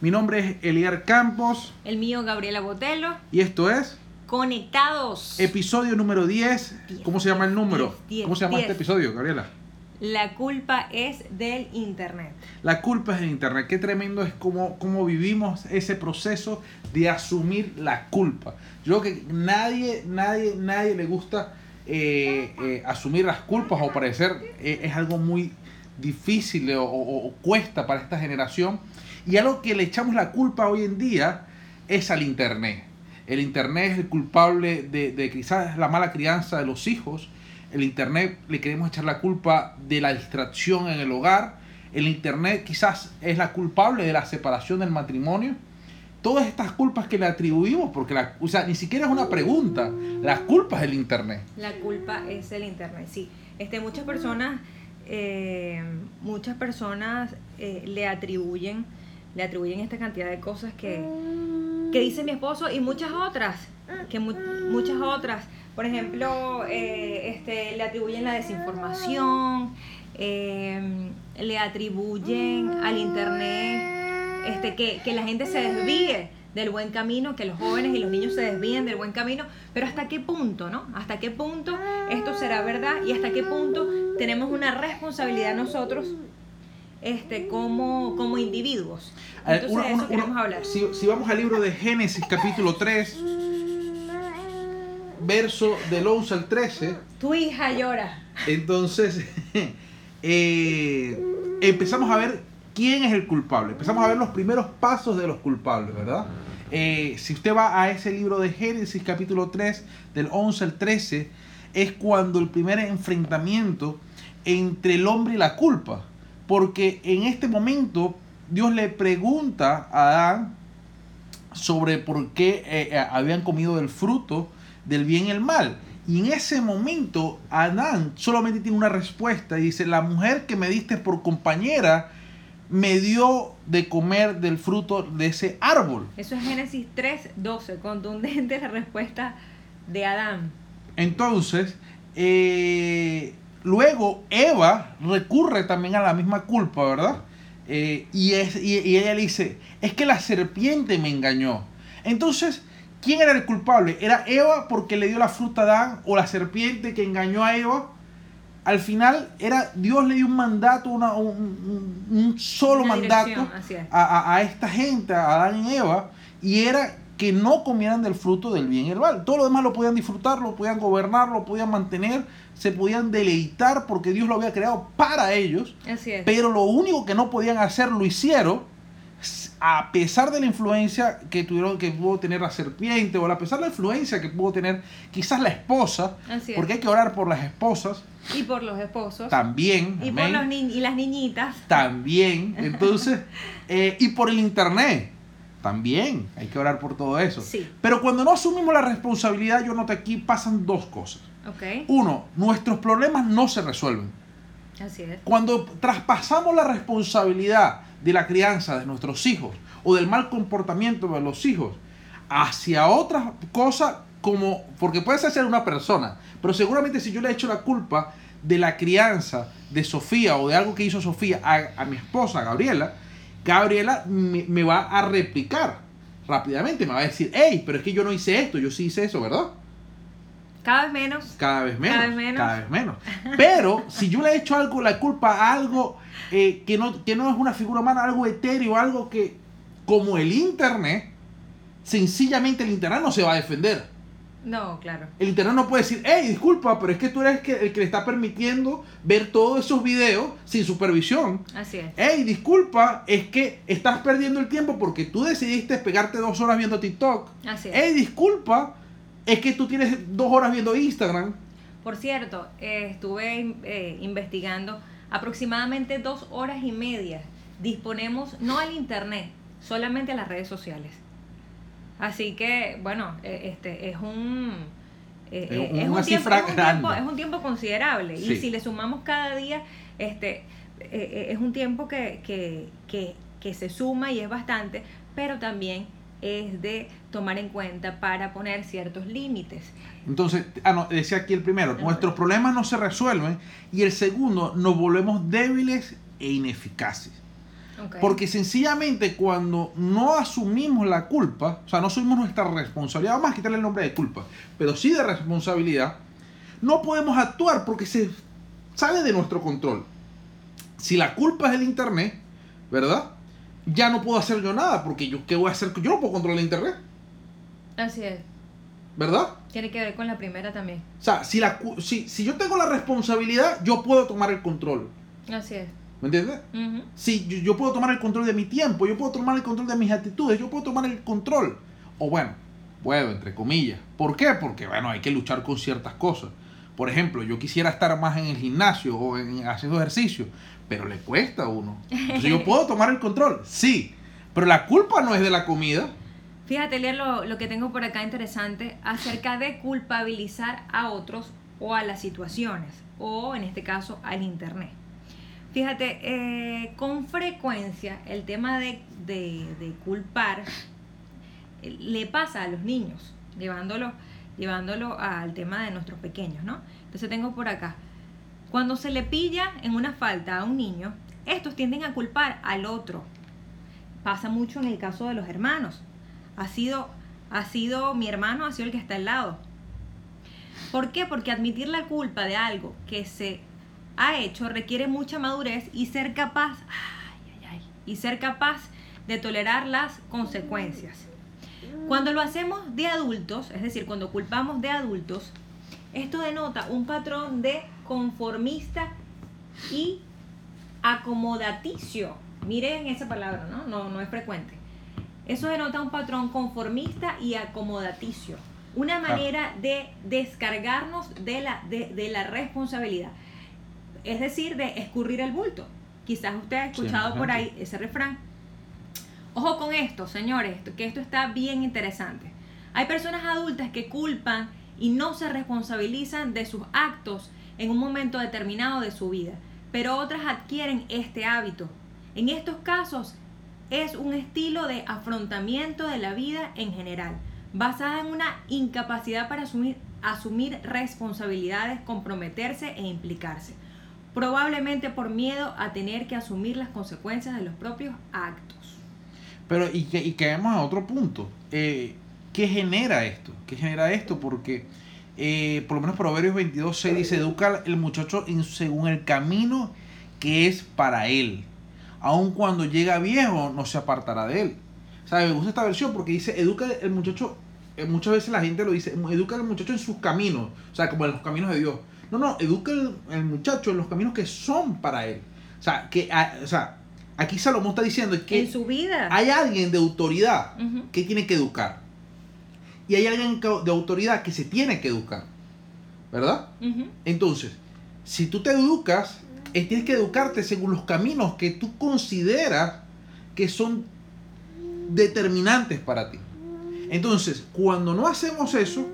Mi nombre es Eliar Campos El mío, Gabriela Botelo. y esto es Conectados. episodio número 10. ¿Cómo se llama el número? 10, ¿Cómo se llama 10. este episodio, Gabriela? La culpa es del internet. La culpa es de Internet. Qué tremendo es cómo, cómo vivimos ese proceso de asumir la culpa. Yo creo que nadie, nadie, nadie le gusta eh, eh, asumir las culpas o parecer eh, es algo muy difícil o, o- o cuesta para esta generación. Y algo que le echamos la culpa hoy en día es al Internet. El Internet es el culpable de, quizás la mala crianza de los hijos. El Internet le queremos echar la culpa de la distracción en el hogar. El Internet quizás es la culpable de la separación del matrimonio. Todas estas culpas que le atribuimos, porque la, o sea, ni siquiera es una pregunta, la culpa es del Internet. La culpa es el internet. Sí. Este, muchas personas, eh, muchas personas eh, le atribuyen, le atribuyen esta cantidad de cosas que, que dice mi esposo y muchas otras, que mu- muchas otras. Por ejemplo, eh, este, le atribuyen la desinformación, eh, le atribuyen al internet este, que, que la gente se desvíe del buen camino, que los jóvenes y los niños se desvíen del buen camino, pero hasta qué punto, ¿no? Hasta qué punto esto será verdad y hasta qué punto tenemos una responsabilidad nosotros este, como, como individuos. Ver, Entonces, uno- eso queremos uno- hablar. Si, si vamos al libro de Génesis capítulo 3, verso del 11 al 13, Tu hija llora. entonces eh, empezamos a ver quién es el culpable. Empezamos a ver los primeros pasos de los culpables, ¿verdad? Eh, si usted va a ese libro de Génesis capítulo 3, del 11 al 13, es cuando el primer enfrentamiento entre el hombre y la culpa. Porque en este momento Dios le pregunta a Adán sobre por qué eh, eh, habían comido del fruto del bien y el mal. Y en ese momento Adán solamente tiene una respuesta y dice, la mujer que me diste por compañera me dio de comer del fruto de ese árbol. Eso es Génesis 3, 12, contundente la respuesta de Adán. Entonces, eh, luego Eva recurre también a la misma culpa, ¿verdad? Eh, y, es, y, y ella le dice, es que la serpiente me engañó. Entonces, ¿quién era el culpable? ¿Era Eva porque le dio la fruta a Adán o la serpiente que engañó a Eva? Al final, era Dios le dio un mandato, una- un, solo Una mandato a, a- a esta gente, a Adán y Eva, y era que no comieran del fruto del bien y el mal. Todo lo demás lo podían disfrutar, lo podían gobernar, lo podían mantener, se podían deleitar porque Dios lo había creado para ellos, Así es. pero lo único que no podían hacer lo hicieron a pesar de la influencia que tuvieron que pudo tener la serpiente o a pesar de la influencia que pudo tener quizás la esposa, Así es. porque hay que orar por las esposas Y por los esposos. también, Y por amén. los ni- y las niñitas. También, entonces, eh, y por el internet, también hay que orar por todo eso. Sí. Pero cuando no asumimos la responsabilidad, yo noto aquí pasan dos cosas. Uno, nuestros problemas no se resuelven. Así es. Cuando traspasamos la responsabilidad de la crianza de nuestros hijos o del mal comportamiento de los hijos hacia otra cosa como, porque puede ser una persona, pero seguramente si yo le echo la culpa de la crianza de Sofía o de algo que hizo Sofía a, a mi esposa, Gabriela, Gabriela me, me va a replicar rápidamente, me va a decir, hey, pero es que yo no hice esto, yo sí hice eso, ¿verdad? Cada vez menos. Cada vez menos. Cada vez menos. cada vez menos. Pero si yo le he hecho algo, la culpa a algo eh, que, no, que no es una figura humana, algo etéreo, algo que, como el Internet, sencillamente el Internet no se va a defender. No, claro. El Internet no puede decir, hey, disculpa, pero es que tú eres el que, el que le está permitiendo ver todos esos videos sin supervisión. Así es. Hey, disculpa, es que estás perdiendo el tiempo porque tú decidiste pegarte dos horas viendo TikTok. Así es. Hey, disculpa, es que tú tienes dos horas viendo Instagram. Por cierto, eh, estuve eh, investigando aproximadamente dos horas y media. Disponemos no al internet, solamente a las redes sociales. Así que, bueno, eh, este es un eh, Es eh, un- es, un tiempo, es un tiempo- es un tiempo considerable. Sí. Y si le sumamos cada día, este eh, es un tiempo que, que, que, que se suma y es bastante, pero también es de tomar en cuenta para poner ciertos límites. Entonces, ah, no, decía aquí el primero, nuestros problemas no se resuelven y el segundo, nos volvemos débiles e ineficaces. Porque sencillamente cuando no asumimos la culpa, o sea, no asumimos nuestra responsabilidad, vamos a quitarle el nombre de culpa, pero sí de responsabilidad, no podemos actuar porque se sale de nuestro control. Si la culpa es el internet, ¿verdad? Ya no puedo hacer yo nada porque yo qué voy a hacer, yo no puedo controlar el internet, Así es. ¿verdad? Tiene que ver con la primera también. O sea, si, la, si, si yo tengo la responsabilidad, yo puedo tomar el control, Así es. ¿Me entiendes? Ujú. Sí, yo, yo puedo tomar el control de mi tiempo, yo puedo tomar el control de mis actitudes, yo puedo tomar el control. O bueno, puedo, entre comillas. ¿Por qué? Porque, bueno, hay que luchar con ciertas cosas. Por ejemplo, yo quisiera estar más en el gimnasio o en, haciendo ejercicio, pero le cuesta a uno. Entonces yo puedo tomar el control, sí, pero la culpa no es de la comida. Fíjate, leer lo, lo que tengo por acá interesante acerca de culpabilizar a otros o a las situaciones, o en este caso al Internet. Fíjate, eh, con frecuencia el tema de, de- de culpar eh, le pasa a los niños, llevándolo, al tema de nuestros pequeños, ¿no? Entonces tengo por acá, cuando se le pilla en una falta a un niño, estos tienden a culpar al otro. Pasa mucho en el caso de los hermanos. Ha sido, ha sido mi hermano, ha sido el que está al lado. ¿Por qué? Porque admitir la culpa de algo que se ha hecho requiere mucha madurez y ser capaz, ay, ay, ay, y ser capaz de tolerar las consecuencias. Cuando lo hacemos de adultos, es decir, cuando culpamos de adultos, esto denota un patrón de conformista y acomodaticio. Miren esa palabra, ¿no? No, no es frecuente. Eso denota un patrón conformista y acomodaticio. Una manera de descargarnos de la, de, de la responsabilidad. Es decir, de escurrir el bulto. Quizás usted ha escuchado por ahí ese refrán. Ojo con esto, señores, que esto está bien interesante. Hay personas adultas que culpan y no se responsabilizan de sus actos en un momento determinado de su vida, pero otras adquieren este hábito. En estos casos es un estilo de afrontamiento de la vida en general, basada en una incapacidad para asumir, asumir responsabilidades, comprometerse e implicarse, probablemente por miedo a tener que asumir las consecuencias de los propios actos. Pero, y, que, y a otro punto. Eh, ¿Qué genera esto? ¿Qué genera esto? Porque, eh, por lo menos Proverbios 22, 6 dice, educa el muchacho en- según el camino que es para él. Aun cuando llega viejo, no se apartará de él. O sea, me gusta esta versión porque dice, educa el muchacho, eh, muchas veces la gente lo dice, educa al muchacho en sus caminos. O sea, como en los caminos de Dios. No, no, educa el, el muchacho en los caminos que son para él. O sea, que, o sea aquí Salomón está diciendo es que en su vida. hay alguien de autoridad que tiene que educar. Y hay alguien de autoridad que se tiene que educar. ¿Verdad? Entonces, si tú te educas, eh, tienes que educarte según los caminos que tú consideras que son determinantes para ti. Entonces, cuando no hacemos eso,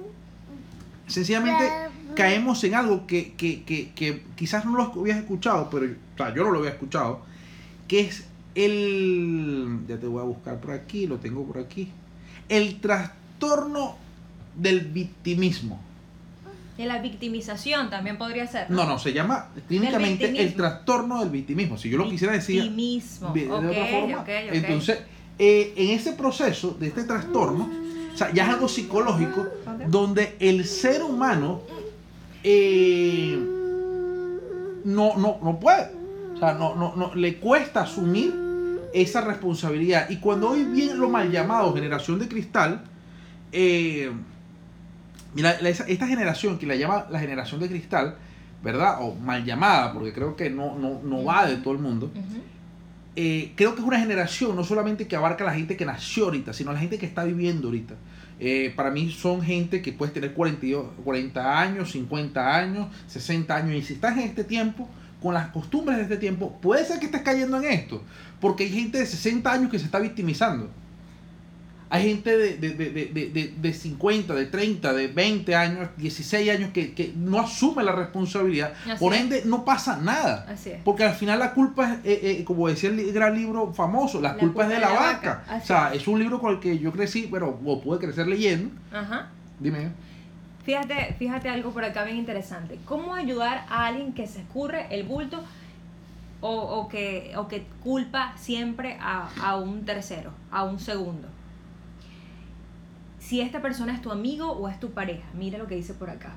sencillamente caemos en algo que, que- que- que quizás no lo habías escuchado, pero o sea, yo no lo había escuchado, que es el, ya te voy a buscar por aquí, lo tengo por aquí, el trastorno del victimismo. De la victimización también podría ser. No, no, se llama clínicamente el trastorno del victimismo. Si yo lo quisiera decir Victimismo. de, de Ok, otra forma, ok, ok. entonces eh, en ese proceso de este trastorno, o sea, ya es algo psicológico donde el ser humano eh, no, no, no puede, o sea, no, no, no, le cuesta asumir esa responsabilidad. Y cuando hoy viene lo mal llamado generación de cristal, eh, esta generación que la llama la generación de cristal, ¿verdad? O mal llamada, porque creo que no, no, no va de todo el mundo. Eh, creo que es una generación no solamente que abarca a la gente que nació ahorita, sino a la gente que está viviendo ahorita. Eh, para mí son gente que puedes tener 42 40 años, 50 años, 60 años. Y si estás en este tiempo, con las costumbres de este tiempo, puede ser que estés cayendo en esto. Porque hay gente de 60 años que se está victimizando. Hay gente de, de, de, de, de- de- de 50, de 30, de 20 años, 16 años que, que no asume la responsabilidad. Así Por es. ende, no pasa nada. Así es. Porque al final la culpa es, eh, eh, como decía el gran libro famoso, la, La culpa, es de la, vaca. O sea, es un libro con el que yo crecí, pero o pude crecer leyendo. Ajá. Dime. Fíjate, fíjate algo por acá bien interesante. ¿Cómo ayudar a alguien que se escurre el bulto o, o que, o que culpa siempre a, a un tercero, a un segundo. Si esta persona es tu amigo o es tu pareja, mira lo que dice por acá.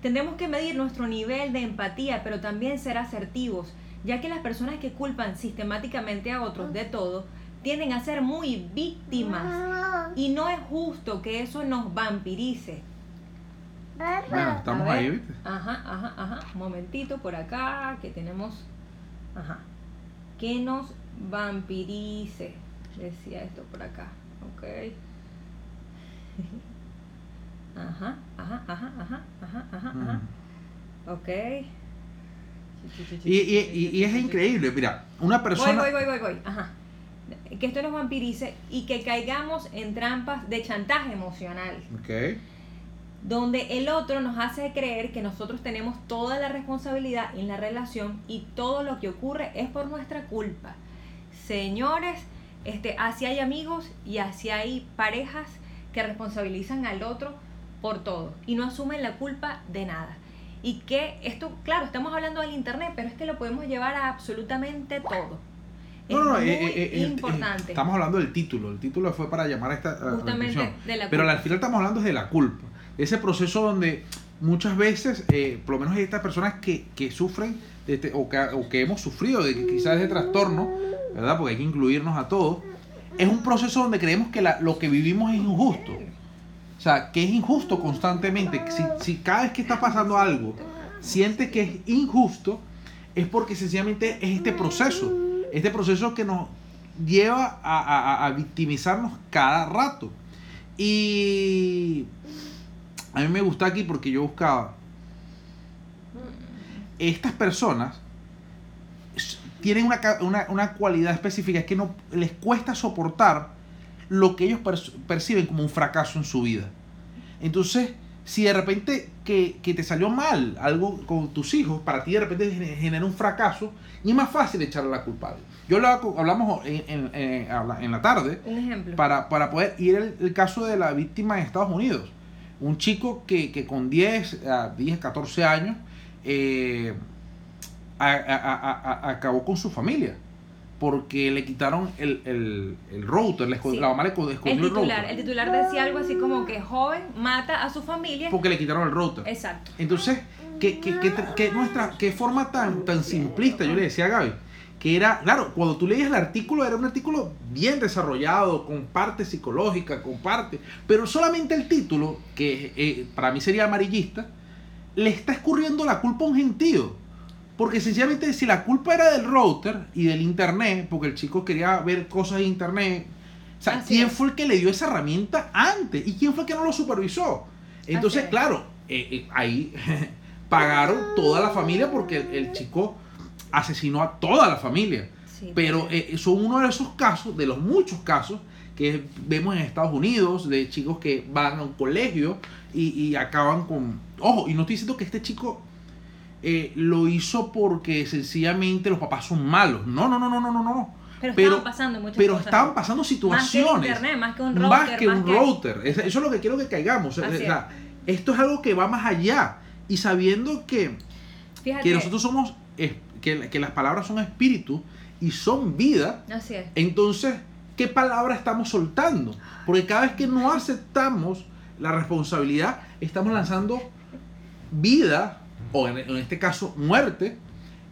Tendremos que medir nuestro nivel de empatía, pero también ser asertivos, ya que las personas que culpan sistemáticamente a otros de todo tienden a ser muy víctimas y no es justo que eso nos vampirice. Bueno, estamos ahí, ¿viste? Ajá, ajá, ajá. Un momentito por acá que tenemos. Ajá. Que nos vampirice. Decía esto por acá. Ok. Ajá, ajá, ajá, ajá, ajá, ajá, ajá. Ok. Y, y, y, y es increíble, mira, una persona... Voy, voy, voy, voy, voy. Ajá. Que esto nos vampirice y que caigamos en trampas de chantaje emocional. Ok. donde el otro nos hace creer que nosotros tenemos toda la responsabilidad en la relación y todo lo que ocurre es por nuestra culpa. Señores, este, así hay amigos y así hay parejas que responsabilizan al otro por todo y no asumen la culpa de nada. Y que esto, claro, estamos hablando del internet, pero es que lo podemos llevar a absolutamente todo. Es No, no, muy eh, eh, eh, importante. estamos hablando del título. El título fue para llamar a esta la Justamente atención. de la Pero al final estamos hablando de la culpa. Ese proceso donde muchas veces, eh, por lo menos hay estas personas que, que sufren este- o, que, o que hemos sufrido de quizás de trastorno, ¿verdad? Porque hay que incluirnos a todos. Es un proceso donde creemos que la- lo que vivimos es injusto. O sea, que es injusto constantemente. Si, si cada vez que está pasando algo siente que es injusto, es porque sencillamente es este proceso. Este proceso que nos lleva a, a- a victimizarnos cada rato. Y a mí me gusta aquí porque yo buscaba. Estas personas tienen una, una, una cualidad específica, es que no les cuesta soportar lo que ellos perci- perciben como un fracaso en su vida. Entonces, si de repente que, que te salió mal algo con tus hijos, para ti de repente gener- genera un fracaso, y es más fácil echarle la culpa. Yo con- hablamos en, en- en- la tarde Un ejemplo. para, para poder ir el, el caso de la víctima en Estados Unidos. Un chico que, que con 10, a 10, 14 años eh, a- a- a- a- acabó con su familia. Porque le quitaron el, el, el router, le Sí. la mamá le escond- el escondió el, titular, router. el titular decía algo así como que joven mata a su familia. Porque le quitaron el router. Exacto. Entonces, ¿qué, qué, qué, qué nuestra, qué forma tan, tan simplista? Yo le decía a Gaby, que era, claro, cuando tú leías el artículo, era un artículo bien desarrollado, con parte psicológica, con parte, pero solamente el título, que eh, para mí sería amarillista, le está escurriendo la culpa a un gentío. Porque sencillamente si la culpa era del router y del internet, porque el chico quería ver cosas de internet, o sea, Así ¿quién es. fue el que le dio esa herramienta antes? ¿Y quién fue el que no lo supervisó? Entonces, claro, eh, eh, ahí pagaron toda la familia porque el, el chico asesinó a toda la familia. Sí, Pero eh, son uno de esos casos, de los muchos casos que vemos en Estados Unidos, de chicos que van a un colegio y, y acaban con... Ojo, y no estoy diciendo que este chico eh, lo hizo porque sencillamente los papás son malos. No, no, no, no, no, no, no. pero, pero- estaban pasando muchas Pero cosas. estaban pasando Más que situaciones. internet, más que un router. Más que un que- router. Es- Eso es lo que quiero que caigamos. O Así sea, esto es algo que va más allá. Y sabiendo que, Fíjate, que nosotros somos, que, que las palabras son espíritu y son vida, Así es. entonces, ¿qué palabra estamos soltando? Porque cada vez que no aceptamos la responsabilidad, estamos lanzando vida, o en, este caso muerte,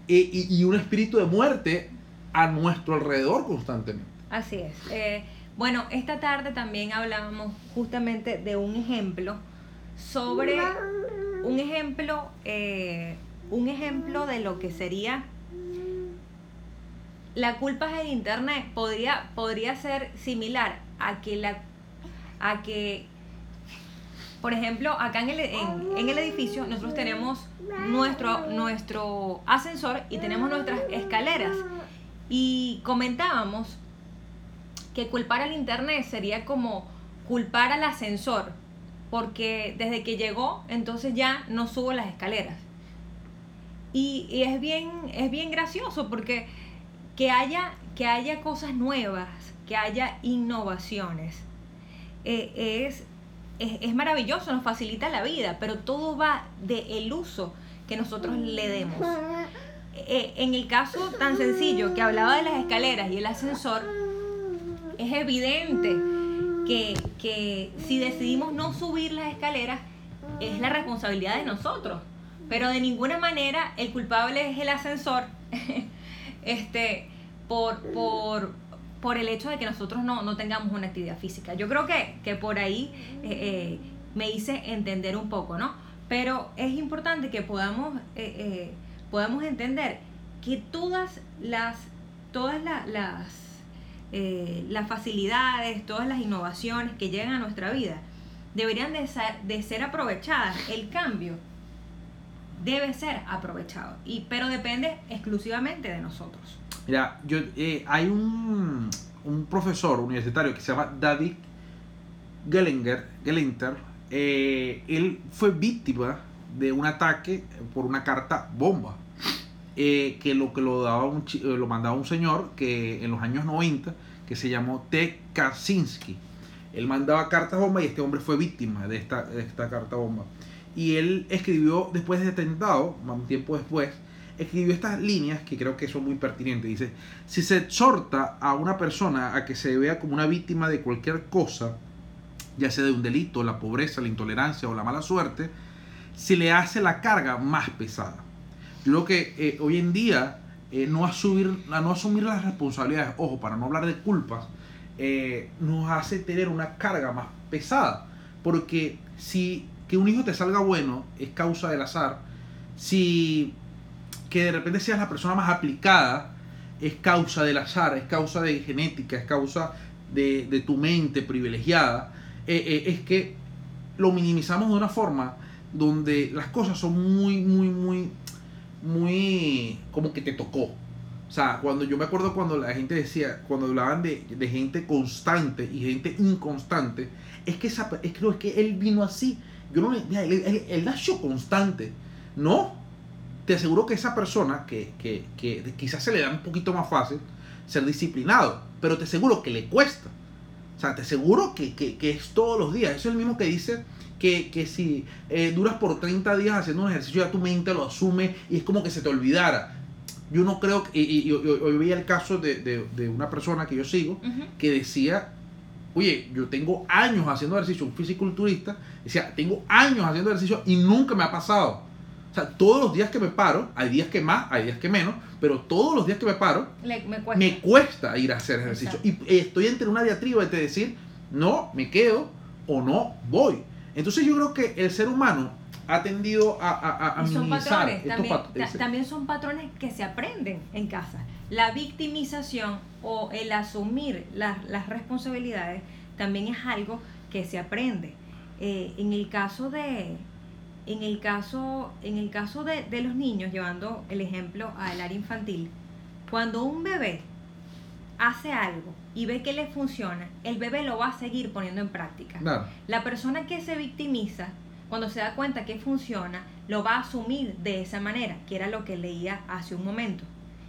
e- y, un espíritu de muerte a nuestro alrededor constantemente. Así es. Eh, bueno, esta tarde también hablábamos justamente de un ejemplo sobre un ejemplo, eh, un ejemplo de lo que sería la culpa del internet podría, podría ser similar a que la a que por ejemplo acá en el, en el edificio nosotros tenemos nuestro nuestro ascensor y tenemos nuestras escaleras. Y comentábamos que culpar al internet sería como culpar al ascensor porque desde que llegó entonces ya no subo las escaleras. Y, y es bien es bien gracioso porque que haya que haya cosas nuevas que haya innovaciones eh, es, es es maravilloso nos facilita la vida pero todo va de el uso que nosotros le demos eh, en el caso tan sencillo que hablaba de las escaleras y el ascensor, es evidente que, que si decidimos no subir las escaleras, es la responsabilidad de nosotros. Pero de ninguna manera el culpable es el ascensor. este, por, por, por el hecho de que nosotros no, no tengamos una actividad física. Yo creo que, que por ahí eh, eh, me hice entender un poco, ¿no? Pero es importante que podamos, eh, podamos entender que todas las, todas las, las facilidades, todas las innovaciones que llegan a nuestra vida deberían de ser, de ser aprovechadas. El cambio debe ser aprovechado, y, pero depende exclusivamente de nosotros. Mira, yo, eh, hay un, un, profesor universitario que se llama David Gellinger, Gellinter. Eh, él fue víctima de un ataque por una carta bomba. Eh, que lo que lo daba un, lo mandaba un señor que en los años 90 que se llamó T. Kaczynski. Él mandaba cartas bomba y este hombre fue víctima de esta, de esta carta bomba. Y él escribió después de atentado, un tiempo después, escribió estas líneas que creo que son muy pertinentes. Dice, si se exhorta a una persona a que se vea como una víctima de cualquier cosa, ya sea de un delito, la pobreza, la intolerancia o la mala suerte, se le hace la carga más pesada. Yo creo que eh, hoy en día eh, no, asumir, no asumir las responsabilidades, ojo, para no hablar de culpas, eh, nos hace tener una carga más pesada. Porque si que un hijo te salga bueno es causa del azar, si que de repente seas la persona más aplicada, es causa del azar, es causa de genética, es causa de, tu mente privilegiada, eh, eh, es que lo minimizamos de una forma donde las cosas son muy, muy, muy, muy como que te tocó. O sea, cuando yo me acuerdo cuando la gente decía, cuando hablaban de, gente constante y gente inconstante, es que, esa, es, que, es que él vino así. Yo no, mira, él, él, él nació constante. No, te aseguro que esa persona, que, que, que, quizás se le da un poquito más fácil ser disciplinado, pero te aseguro que le cuesta. O sea, te aseguro que, que es todos los días. Eso es el mismo que dice que, si eh, duras por 30 días haciendo un ejercicio, ya tu mente lo asume y es como que se te olvidara. Yo no creo que. Y, hoy veía el caso de, de, de, una persona que yo sigo que decía: Oye, yo tengo años haciendo ejercicio, un fisiculturista, decía: Tengo años haciendo ejercicio y nunca me ha pasado. O sea, todos los días que me paro, hay días que más, hay días que menos, pero todos los días que me paro, me, cuesta. ir a hacer ejercicio. Y estoy entre una diatriba de decir, no, me quedo o no voy. Entonces yo creo que el ser humano ha tendido a, a, minimizar estos patrones. También son patrones que se aprenden en casa. La victimización o el asumir las, responsabilidades también es algo que se aprende. Eh, en el caso de, en el caso, en el caso de, los niños, llevando el ejemplo al área infantil, cuando un bebé hace algo y ve que le funciona, el bebé lo va a seguir poniendo en práctica. La persona que se victimiza, cuando se da cuenta que funciona, lo va a asumir de esa manera, que era lo que leía hace un momento.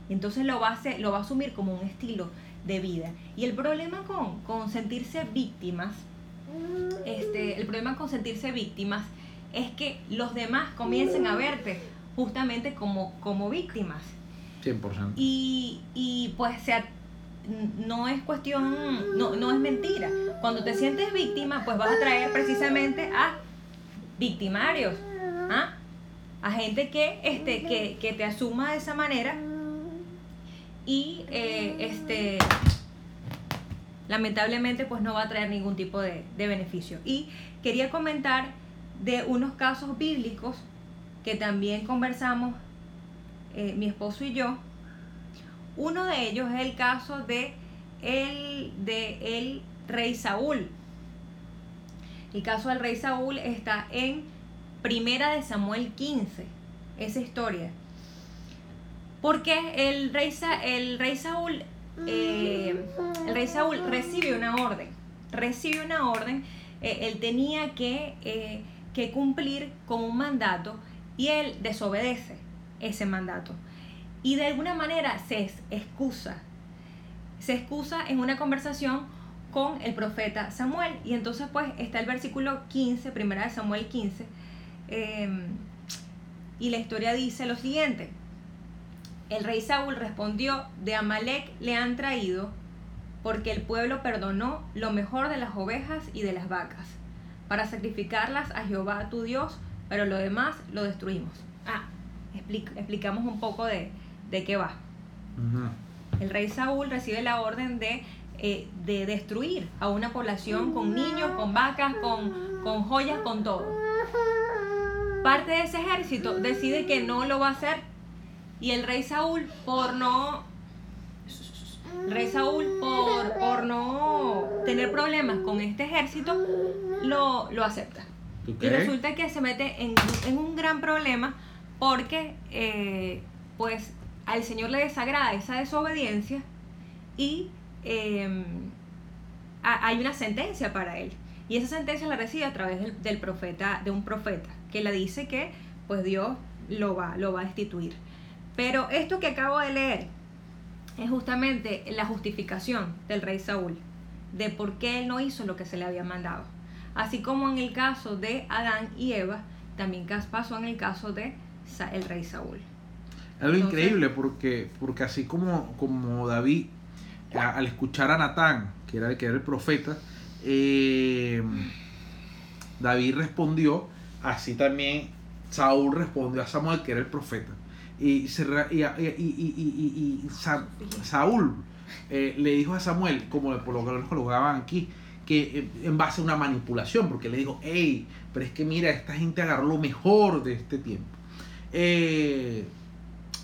Entonces lo va a, hacer, lo va a asumir como un estilo de vida. Y el problema con, con sentirse víctimas, este, el problema con sentirse víctimas es que los demás comiencen a verte justamente como, como víctimas. 100%. Y, y pues sea, no es cuestión, no, no es mentira. Cuando te sientes víctima, pues vas a traer precisamente a victimarios, ¿ah? a gente que, este, que, que, te asuma de esa manera y eh, este, lamentablemente pues no va a traer ningún tipo de, de beneficio. Y quería comentar de unos casos bíblicos que también conversamos eh, mi esposo y yo. Uno de ellos es el caso de el, de el rey Saúl. El caso del rey Saúl está en Primera de Samuel 15, esa historia. Porque el rey, el rey Saúl, eh, el rey Saúl recibe una orden, recibe una orden, eh, él tenía que que cumplir con un mandato y él desobedece ese mandato. Y de alguna manera se excusa. Se excusa en una conversación con el profeta Samuel. Y entonces pues está el versículo 15, primera de Samuel 15. Em, y la historia dice lo siguiente. El rey Saúl respondió, de Amalek le han traído porque el pueblo perdonó lo mejor de las ovejas y de las vacas, para sacrificarlas a Jehová tu Dios, pero lo demás lo destruimos. Ah, explicamos un poco de, de qué va. El rey Saúl recibe la orden de, eh, de destruir a una población con niños, con vacas, con, con joyas, con todo. Parte de ese ejército decide que no lo va a hacer y el rey Saúl por no rey Saúl por, por no tener problemas con este ejército lo, lo acepta. Y resulta que se mete en, en un gran problema porque eh, pues al Señor le desagrada esa desobediencia y em, hay una sentencia para él. Y esa sentencia la recibe a través del, profeta, de un profeta, que le dice que pues Dios lo va, lo va a destituir. Pero esto que acabo de leer es justamente la justificación del rey Saúl, de por qué él no hizo lo que se le había mandado. Así como en el caso de Adán y Eva, también pasó en el caso de el rey Saúl. Es algo increíble porque, porque así como, como David, al escuchar a Natán, que era, que era el profeta, eh, David respondió, así también Saúl respondió a Samuel, que era el profeta. Y, y, Saúl eh, le dijo a Samuel, como por lo que lo colocaban aquí, que eh, en base a una manipulación, porque le dijo, hey, pero es que mira, esta gente agarró lo mejor de este tiempo. Eh,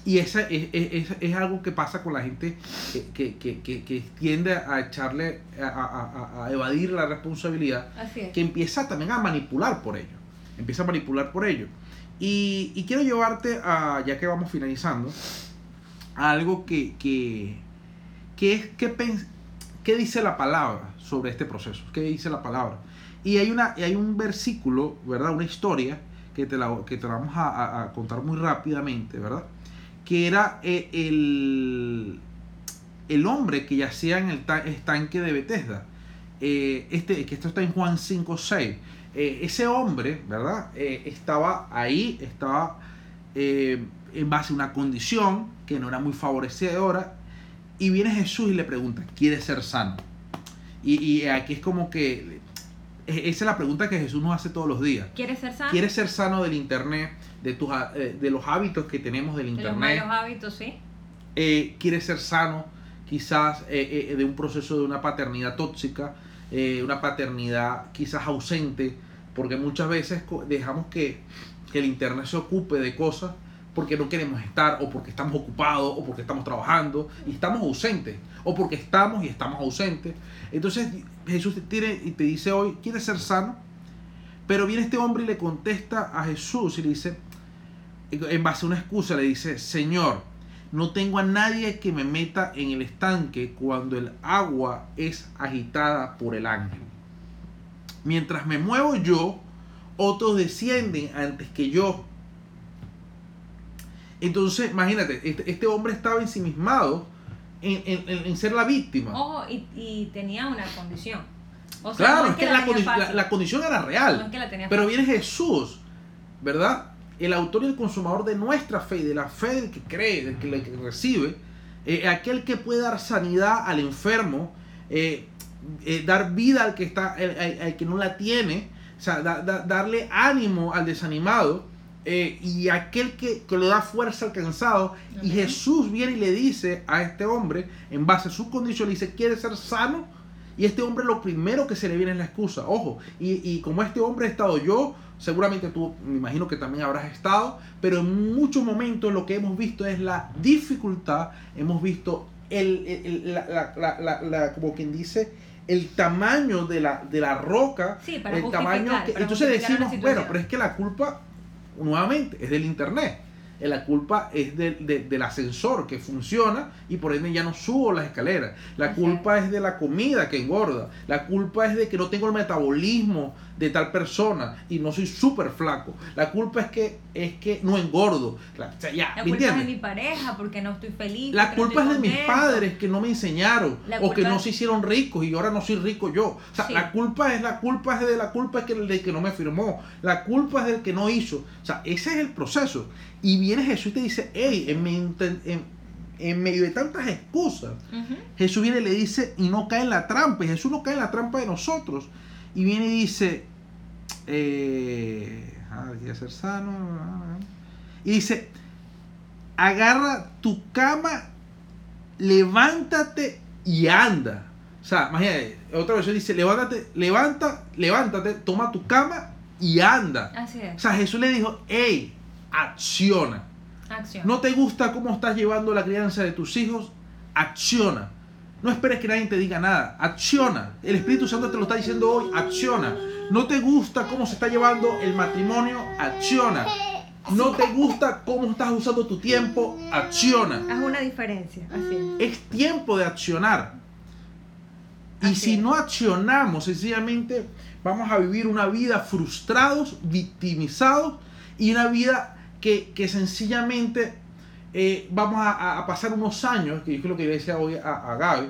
y esa es, algo que pasa con la gente que, tiende a echarle, a, evadir la responsabilidad, que empieza también a manipular por ello. Empieza a manipular por ello. Y, quiero llevarte a, ya que vamos finalizando, a algo que, que, es, ¿qué dice la palabra sobre este proceso? ¿Qué dice la palabra? Y hay, una, hay un versículo, ¿verdad? Una historia que te la, que te vamos a, contar muy rápidamente, ¿verdad? Que era eh, el, el hombre que yacía en el estanque de Bethesda. Eh, este, que esto está en Juan 5, 6. Eh, ese hombre, ¿verdad? estaba ahí, estaba en base a una condición que no era muy favorecedora. Y viene Jesús y le pregunta, ¿quiere ser sano? Y, y aquí es como que esa es la pregunta que Jesús nos hace todos los días. ¿Quieres ser sano? ¿Quieres ser sano del internet, de, tus, eh, de los hábitos que tenemos del internet? De los malos hábitos, sí. Eh, ¿Quieres ser sano quizás eh, de un proceso de una paternidad tóxica, una paternidad quizás ausente? Porque muchas veces dejamos que, que el internet se ocupe de cosas porque no queremos estar, o porque estamos ocupados, o porque estamos trabajando y estamos ausentes, o porque estamos y estamos ausentes. Entonces Jesús te tiene y te dice hoy, ¿quieres ser sano? Pero viene este hombre y le contesta a Jesús y dice, en base a una excusa, le dice, Señor, no tengo a nadie que me meta en el estanque cuando el agua es agitada por el ángel. Mientras me muevo yo, otros descienden antes que yo. Entonces, imagínate, este, este hombre estaba ensimismado en, ser la víctima. Ojo, y, tenía una condición. claro, es que, la, condición era real. pero viene Jesús, ¿verdad? El autor y el consumador de nuestra fe, de la fe del que cree, del que, recibe, eh, aquel que puede dar sanidad al enfermo, eh, eh, dar vida al que, está, al, que no la tiene, o sea, darle ánimo al desanimado eh, y aquel que, le da fuerza al cansado. Y Jesús viene y le dice a este hombre, en base a su condición, le dice, ¿quiere ser sano? Y este hombre lo primero que se le viene es la excusa. Ojo, y, como este hombre he estado yo, seguramente tú, me imagino que también habrás estado, pero en muchos momentos lo que hemos visto es la dificultad, hemos visto el, la, como quien dice, el tamaño de la, de la roca, el tamaño entonces decimos, bueno, pero es que la culpa nuevamente, es del Internet. Eh, la culpa es del ascensor que funciona y por ende ya no subo las escaleras. La culpa es de la comida que engorda. La culpa es de que no tengo el metabolismo de tal persona y no soy súper flaco. La culpa es que es que no engordo. La, culpa es de mi pareja porque no estoy feliz. La culpa es de mis padres que no me enseñaron o que no se hicieron ricos y ahora no soy rico yo. O sea, la culpa es la culpa es de la culpa es que el que no me firmó. La culpa es del que no hizo. O sea, ese es el proceso. Y viene Jesús y te dice, hey, en mi, en medio de tantas excusas. Jesús viene y le dice, y no cae en la trampa, y Jesús no cae en la trampa de nosotros. Y viene y dice, eh, ah, ser sano. ah, Y dice, agarra tu cama, levántate y anda. O sea, imagínate, otra versión dice, levántate, levanta, levántate, toma tu cama y anda. Así O es. sea, Jesús le dijo, hey, acciona. Acción. ¿No te gusta cómo estás llevando la crianza de tus hijos? Acciona. No esperes que nadie te diga nada. Acciona. El Espíritu Santo te lo está diciendo hoy. Acciona. ¿No te gusta cómo se está llevando el matrimonio? Acciona. ¿No te gusta cómo estás usando tu tiempo? Acciona. Haz una diferencia. Así es. Es tiempo de accionar. Y Así si es. no accionamos, sencillamente vamos a vivir una vida frustrados, victimizados y una vida que, que sencillamente eh, vamos a- pasar unos años, que es lo que decía hoy a, a Gaby,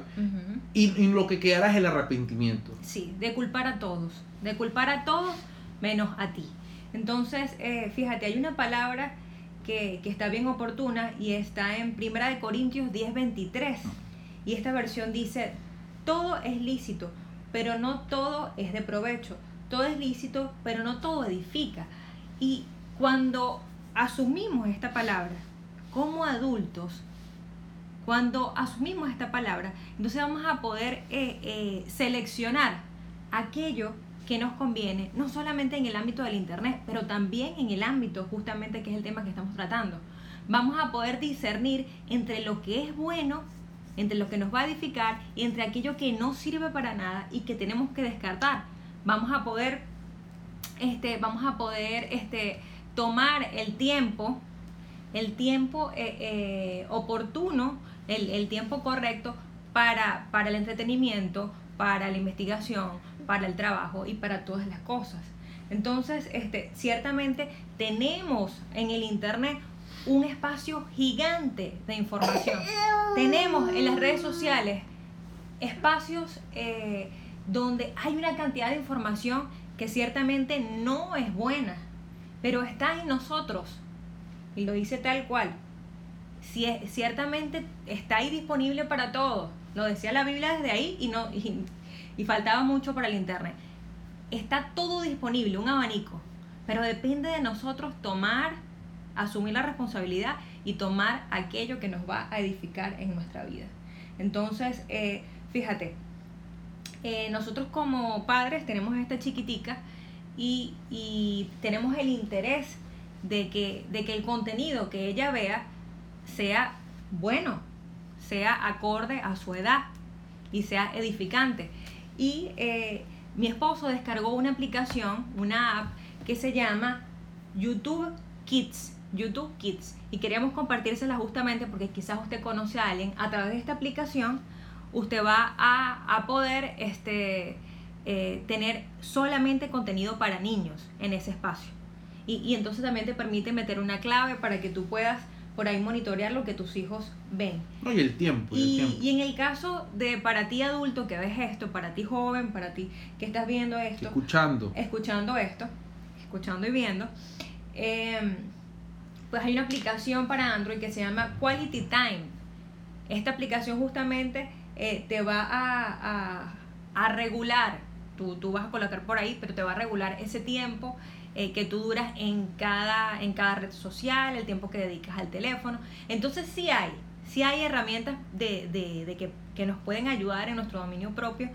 y, y lo que quedará es el arrepentimiento. Sí, de culpar a todos. De culpar a todos menos a ti. Entonces, eh, fíjate, hay una palabra que, que está bien oportuna y está en 1 de Corintios 10:23. Y esta versión dice, todo es lícito, pero no todo es de provecho. Todo es lícito, pero no todo edifica. Y cuando asumimos esta palabra como adultos, cuando asumimos esta palabra, entonces vamos a poder eh, eh, seleccionar aquello que nos conviene, no solamente en el ámbito del Internet, pero también en el ámbito justamente que es el tema que estamos tratando. Vamos a poder discernir entre lo que es bueno, entre lo que nos va a edificar y entre aquello que no sirve para nada y que tenemos que descartar. Vamos a poder, este, vamos a poder este, tomar el tiempo el tiempo eh, eh, oportuno, el, el tiempo correcto para, para el entretenimiento, para la investigación, para el trabajo y para todas las cosas. Entonces, este, ciertamente tenemos en el Internet un espacio gigante de información. Tenemos en las redes sociales espacios eh, donde hay una cantidad de información que ciertamente no es buena, pero está en nosotros y lo dice tal cual. Si es- ciertamente está ahí disponible para todos. Lo decía la Biblia desde ahí y no y, y faltaba mucho para el internet. Está todo disponible, un abanico, pero depende de nosotros tomar, asumir la responsabilidad y tomar aquello que nos va a edificar en nuestra vida. Entonces, eh, fíjate, eh, nosotros como padres tenemos esta chiquitica y, y tenemos el interés de que, de que el contenido que ella vea sea bueno, sea acorde a su edad y sea edificante. Y eh, mi esposo descargó una aplicación, una app que se llama YouTube Kids. YouTube Kids. Y queríamos compartírsela justamente porque quizás usted conoce a alguien. A través de esta aplicación, usted va a, a poder este, eh, tener solamente contenido para niños en ese espacio. Y, y entonces también te permite meter una clave para que tú puedas por ahí monitorear lo que tus hijos ven. No, y el tiempo. y el Y, tiempo. y en el caso de para ti adulto que ves esto, para ti joven, para ti que estás viendo esto, Escuchando. escuchando esto, escuchando y viendo, eh, pues hay una aplicación para Android que se llama Quality Time. Esta aplicación justamente eh, te va a, a- a regular, tú, tú vas a colocar por ahí, pero te va a regular ese tiempo eh, que tú duras en cada, en cada red social, el tiempo que dedicas al teléfono. Entonces sí hay, sí hay herramientas de, de- de que, que nos pueden ayudar en nuestro dominio propio,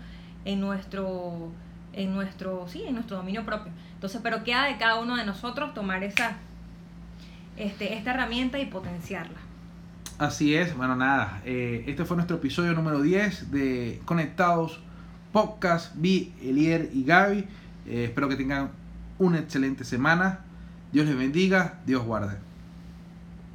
en nuestro, en nuestro, sí, en nuestro dominio propio. Entonces, pero queda de cada uno de nosotros tomar esa, este, esta herramienta y potenciarla. Así es, bueno, nada. eh, este fue nuestro episodio número 10 de Conectados Podcast. Vi, Elier y Gaby. Eh, espero que tengan una excelente semana. Dios les bendiga, Dios guarde.